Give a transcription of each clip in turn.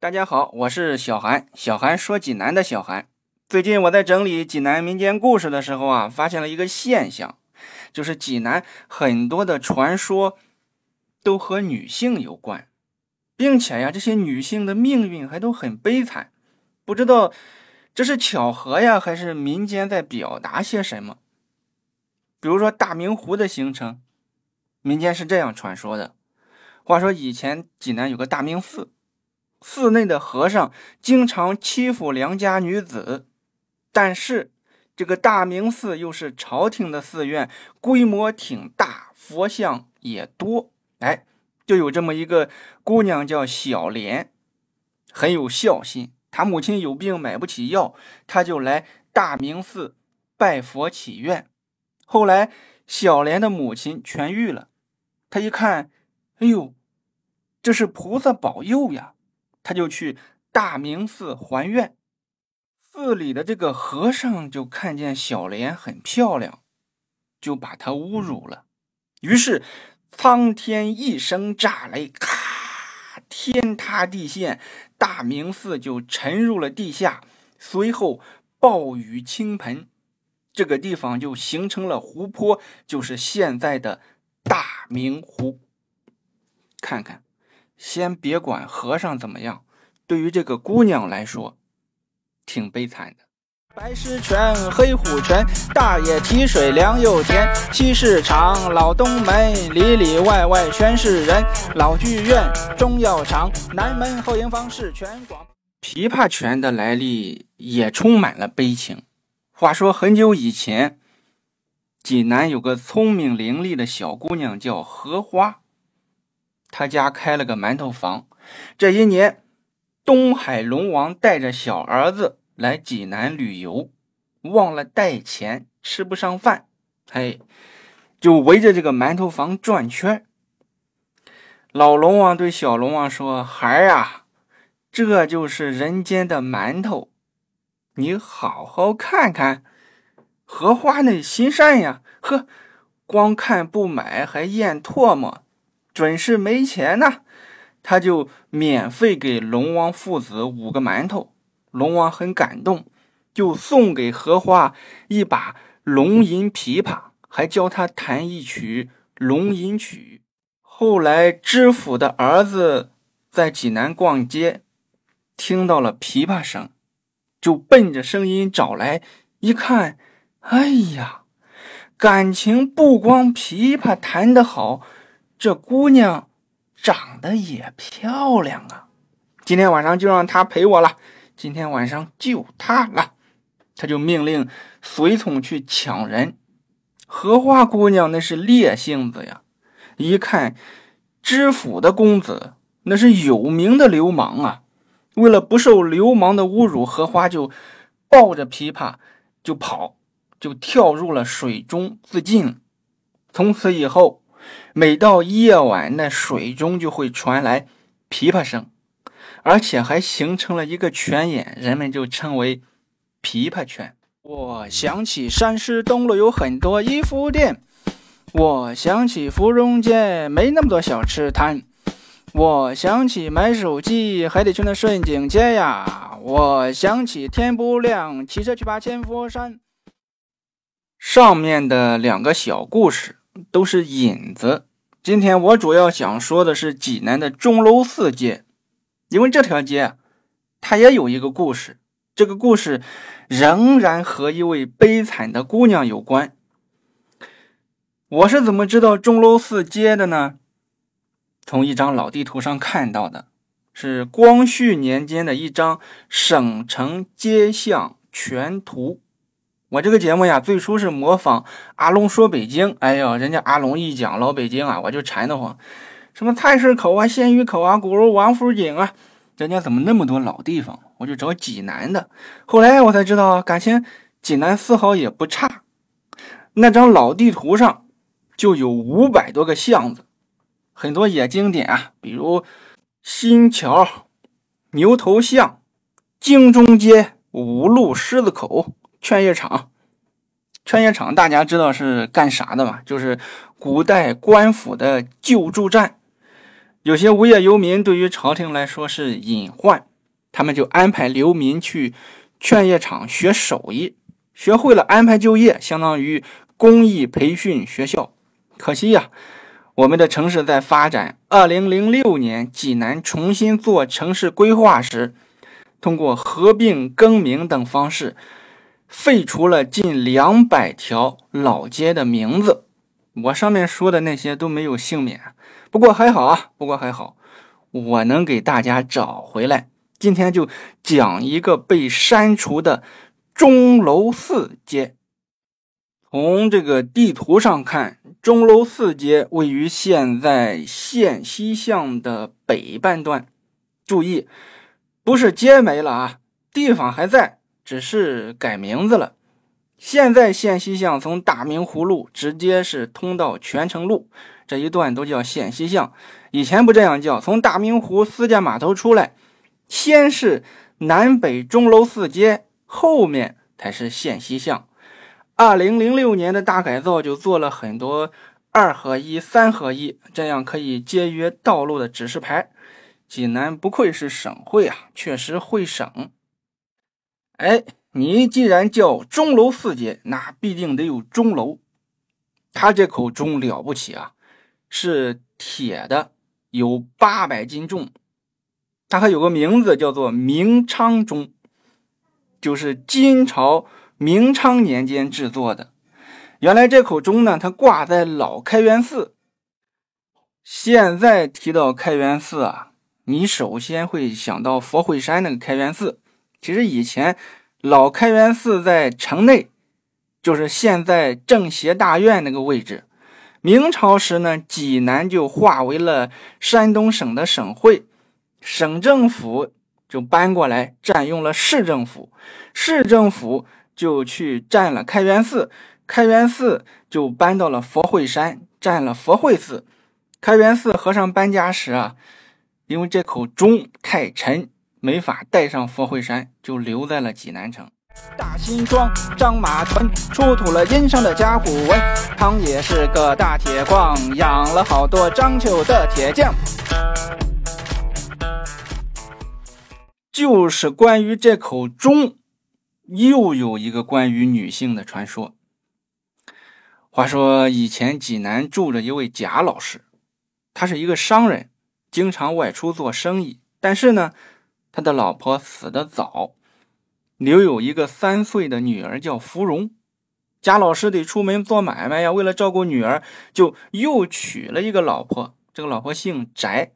大家好，我是小韩，小韩说济南的小韩。最近我在整理济南民间故事的时候啊，发现了一个现象，就是济南很多的传说都和女性有关，并且呀，这些女性的命运还都很悲惨。不知道这是巧合呀，还是民间在表达些什么？比如说大明湖的形成，民间是这样传说的：话说以前济南有个大明寺。寺内的和尚经常欺负良家女子，但是这个大明寺又是朝廷的寺院，规模挺大，佛像也多。哎，就有这么一个姑娘叫小莲，很有孝心。她母亲有病买不起药，她就来大明寺拜佛祈愿。后来小莲的母亲痊愈了，她一看，哎呦，这是菩萨保佑呀！他就去大明寺还愿，寺里的这个和尚就看见小莲很漂亮，就把她侮辱了。于是苍天一声炸雷，咔，天塌地陷，大明寺就沉入了地下。随后暴雨倾盆，这个地方就形成了湖泊，就是现在的大明湖。看看。先别管和尚怎么样，对于这个姑娘来说，挺悲惨的。白狮泉、黑虎泉，大爷提水凉又甜。西市场、老东门，里里外外全是人。老剧院、中药厂，南门后营房是全广。琵琶泉的来历也充满了悲情。话说很久以前，济南有个聪明伶俐的小姑娘，叫荷花。他家开了个馒头房。这一年，东海龙王带着小儿子来济南旅游，忘了带钱，吃不上饭，嘿，就围着这个馒头房转圈。老龙王对小龙王说：“孩儿啊，这就是人间的馒头，你好好看看。荷花那心善呀，呵，光看不买，还咽唾沫。”准是没钱呐，他就免费给龙王父子五个馒头。龙王很感动，就送给荷花一把龙吟琵琶，还教他弹一曲龙吟曲。后来知府的儿子在济南逛街，听到了琵琶声，就奔着声音找来，一看，哎呀，感情不光琵琶弹得好。这姑娘长得也漂亮啊！今天晚上就让她陪我了。今天晚上就她了。他就命令随从去抢人。荷花姑娘那是烈性子呀，一看知府的公子那是有名的流氓啊。为了不受流氓的侮辱，荷花就抱着琵琶就跑，就跳入了水中自尽。从此以后。每到夜晚，那水中就会传来琵琶声，而且还形成了一个泉眼，人们就称为琵琶泉。我想起山师东路有很多衣服店，我想起芙蓉街没那么多小吃摊，我想起买手机还得去那顺景街呀，我想起天不亮骑车去爬千佛山。上面的两个小故事。都是引子。今天我主要想说的是济南的钟楼寺街，因为这条街它也有一个故事。这个故事仍然和一位悲惨的姑娘有关。我是怎么知道钟楼寺街的呢？从一张老地图上看到的，是光绪年间的一张省城街巷全图。我这个节目呀，最初是模仿阿龙说北京。哎呀，人家阿龙一讲老北京啊，我就馋得慌。什么菜市口啊、鲜鱼口啊、鼓楼王府井啊，人家怎么那么多老地方？我就找济南的。后来我才知道，感情济南丝毫也不差。那张老地图上就有五百多个巷子，很多也经典啊，比如新桥、牛头巷、京中街、五路狮子口。劝业场，劝业场大家知道是干啥的吗？就是古代官府的救助站。有些无业游民对于朝廷来说是隐患，他们就安排流民去劝业场学手艺，学会了安排就业，相当于公益培训学校。可惜呀，我们的城市在发展。二零零六年，济南重新做城市规划时，通过合并、更名等方式，废除了近两百条老街的名字。我上面说的那些都没有幸免。不过还好啊，不过还好，我能给大家找回来。今天就讲一个被删除的钟楼寺街。从这个地图上看，钟楼寺街位于现在县西巷的北半段。注意，不是街没了啊，地方还在，只是改名字了。现在县西巷从大明湖路直接是通到泉城路。这一段都叫县西巷，以前不这样叫。从大明湖私家码头出来，先是南北钟楼四街，后面才是县西巷。二零零六年的大改造就做了很多二合一、三合一，这样可以节约道路的指示牌。济南不愧是省会啊，确实会省。哎，你既然叫钟楼四姐，那必定得有钟楼。他这口钟了不起啊！是铁的，有八百斤重。它还有个名字，叫做明昌钟，就是金朝明昌年间制作的。原来这口钟呢，它挂在老开元寺。现在提到开元寺啊，你首先会想到佛会山那个开元寺。其实以前老开元寺在城内，就是现在政协大院那个位置。明朝时呢，济南就划为了山东省的省会，省政府就搬过来占用了市政府，市政府就去占了开元寺，开元寺就搬到了佛会山，占了佛会寺。开元寺和尚搬家时啊，因为这口钟太沉，没法带上佛慧山，就留在了济南城。大辛庄张马屯出土了殷商的甲骨文，唐也是个大铁矿，养了好多章丘的铁匠。就是关于这口钟，又有一个关于女性的传说。话说以前济南住着一位贾老师，他是一个商人，经常外出做生意，但是呢，他的老婆死得早。留有一个三岁的女儿，叫芙蓉。贾老师得出门做买卖呀，为了照顾女儿，就又娶了一个老婆。这个老婆姓翟。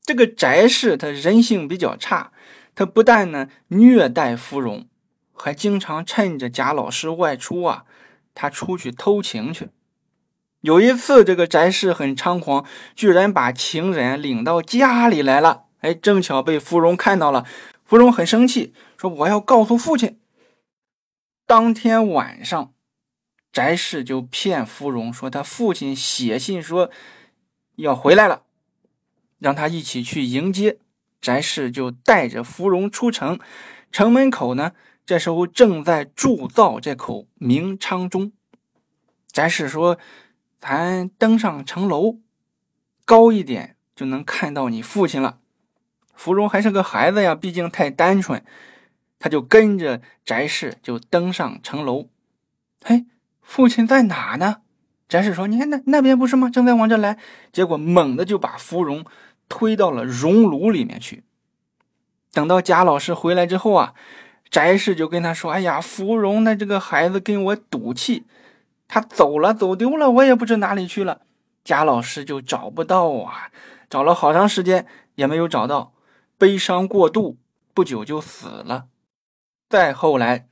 这个翟氏他人性比较差，他不但呢虐待芙蓉，还经常趁着贾老师外出啊，他出去偷情去。有一次，这个翟氏很猖狂，居然把情人领到家里来了。哎，正巧被芙蓉看到了。芙蓉很生气，说：“我要告诉父亲。”当天晚上，翟氏就骗芙蓉说他父亲写信说要回来了，让他一起去迎接。翟氏就带着芙蓉出城，城门口呢，这时候正在铸造这口明昌钟。翟氏说：“咱登上城楼，高一点就能看到你父亲了。”芙蓉还是个孩子呀，毕竟太单纯，他就跟着翟氏就登上城楼。嘿，父亲在哪呢？翟氏说：“你看那那边不是吗？正在往这来。”结果猛地就把芙蓉推到了熔炉里面去。等到贾老师回来之后啊，翟氏就跟他说：“哎呀，芙蓉那这个孩子跟我赌气，他走了，走丢了，我也不知哪里去了。”贾老师就找不到啊，找了好长时间也没有找到。悲伤过度，不久就死了。再后来，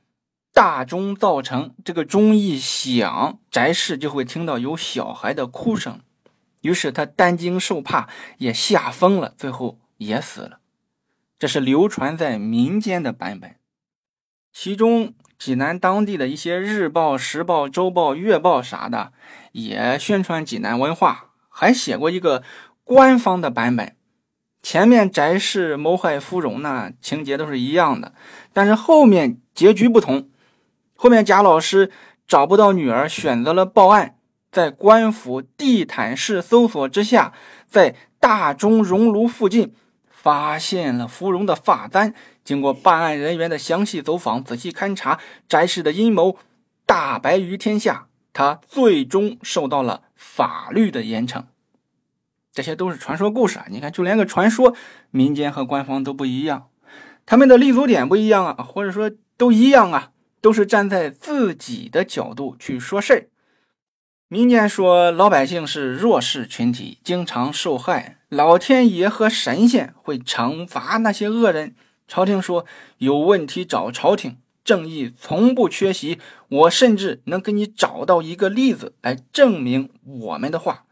大钟造成，这个钟一响，翟氏就会听到有小孩的哭声，于是他担惊受怕，也吓疯了，最后也死了。这是流传在民间的版本。其中，济南当地的一些日报、时报、周报、月报啥的，也宣传济南文化，还写过一个官方的版本。前面翟氏谋害芙蓉呢，情节都是一样的，但是后面结局不同。后面贾老师找不到女儿，选择了报案，在官府地毯式搜索之下，在大钟熔炉附近发现了芙蓉的发簪。经过办案人员的详细走访、仔细勘察，翟氏的阴谋大白于天下，他最终受到了法律的严惩。这些都是传说故事啊！你看，就连个传说，民间和官方都不一样，他们的立足点不一样啊，或者说都一样啊，都是站在自己的角度去说事儿。民间说老百姓是弱势群体，经常受害，老天爷和神仙会惩罚那些恶人。朝廷说有问题找朝廷，正义从不缺席。我甚至能给你找到一个例子来证明我们的话。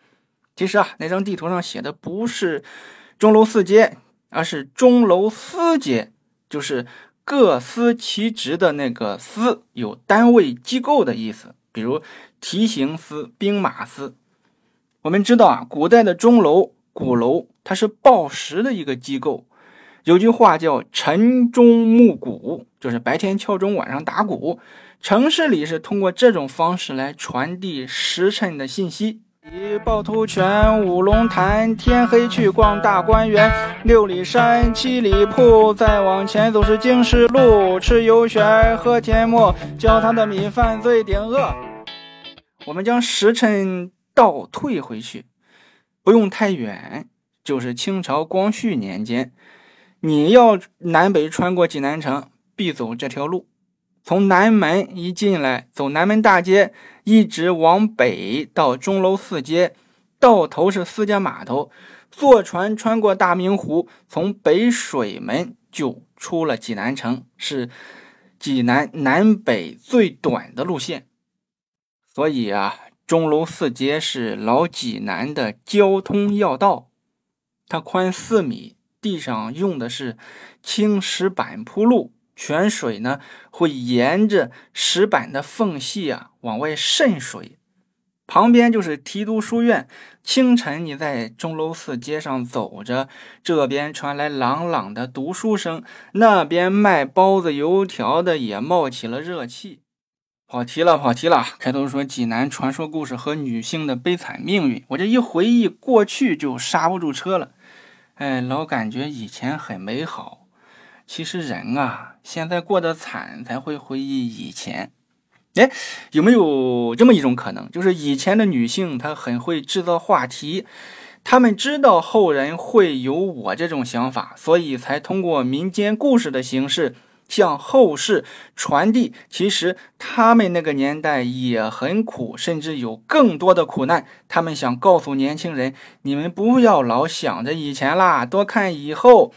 其实啊，那张地图上写的不是钟楼四街，而是钟楼司街，就是各司其职的那个司，有单位机构的意思，比如提刑司、兵马司。我们知道啊，古代的钟楼、鼓楼，它是报时的一个机构。有句话叫“晨钟暮鼓”，就是白天敲钟，晚上打鼓。城市里是通过这种方式来传递时辰的信息。一趵突泉，五龙潭，天黑去逛大观园。六里山，七里铺，再往前走是经十路。吃油旋，喝甜沫，焦糖的米饭最顶饿。我们将时辰倒退回去，不用太远，就是清朝光绪年间。你要南北穿过济南城，必走这条路。从南门一进来，走南门大街，一直往北到钟楼四街，到头是私家码头。坐船穿过大明湖，从北水门就出了济南城，是济南南北最短的路线。所以啊，钟楼四街是老济南的交通要道，它宽四米。地上用的是青石板铺路，泉水呢会沿着石板的缝隙啊往外渗水。旁边就是提督书院。清晨你在钟楼寺街上走着，这边传来朗朗的读书声，那边卖包子油条的也冒起了热气。跑题了，跑题了。开头说济南传说故事和女性的悲惨命运，我这一回忆过去就刹不住车了。哎，老感觉以前很美好。其实人啊，现在过得惨才会回忆以前。哎，有没有这么一种可能，就是以前的女性她很会制造话题，她们知道后人会有我这种想法，所以才通过民间故事的形式。向后世传递，其实他们那个年代也很苦，甚至有更多的苦难。他们想告诉年轻人：你们不要老想着以前啦，多看以后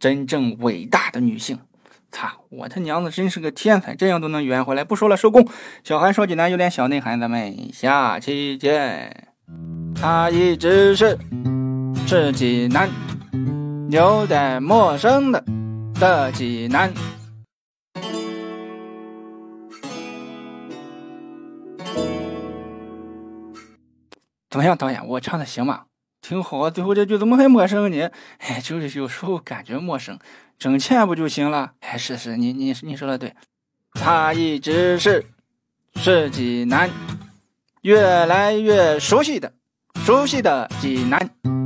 真正伟大的女性。操，我他娘的真是个天才，这样都能圆回来。不说了，收工。小韩说济南有点小内涵，咱们下期见。他一直是是济南有点陌生的。的济南，怎么样，导演？我唱的行吗？挺好。最后这句怎么还陌生呢？哎，就是有时候感觉陌生，挣钱不就行了？哎，是是，你你你说的对。他一直是是济南，越来越熟悉的熟悉的济南。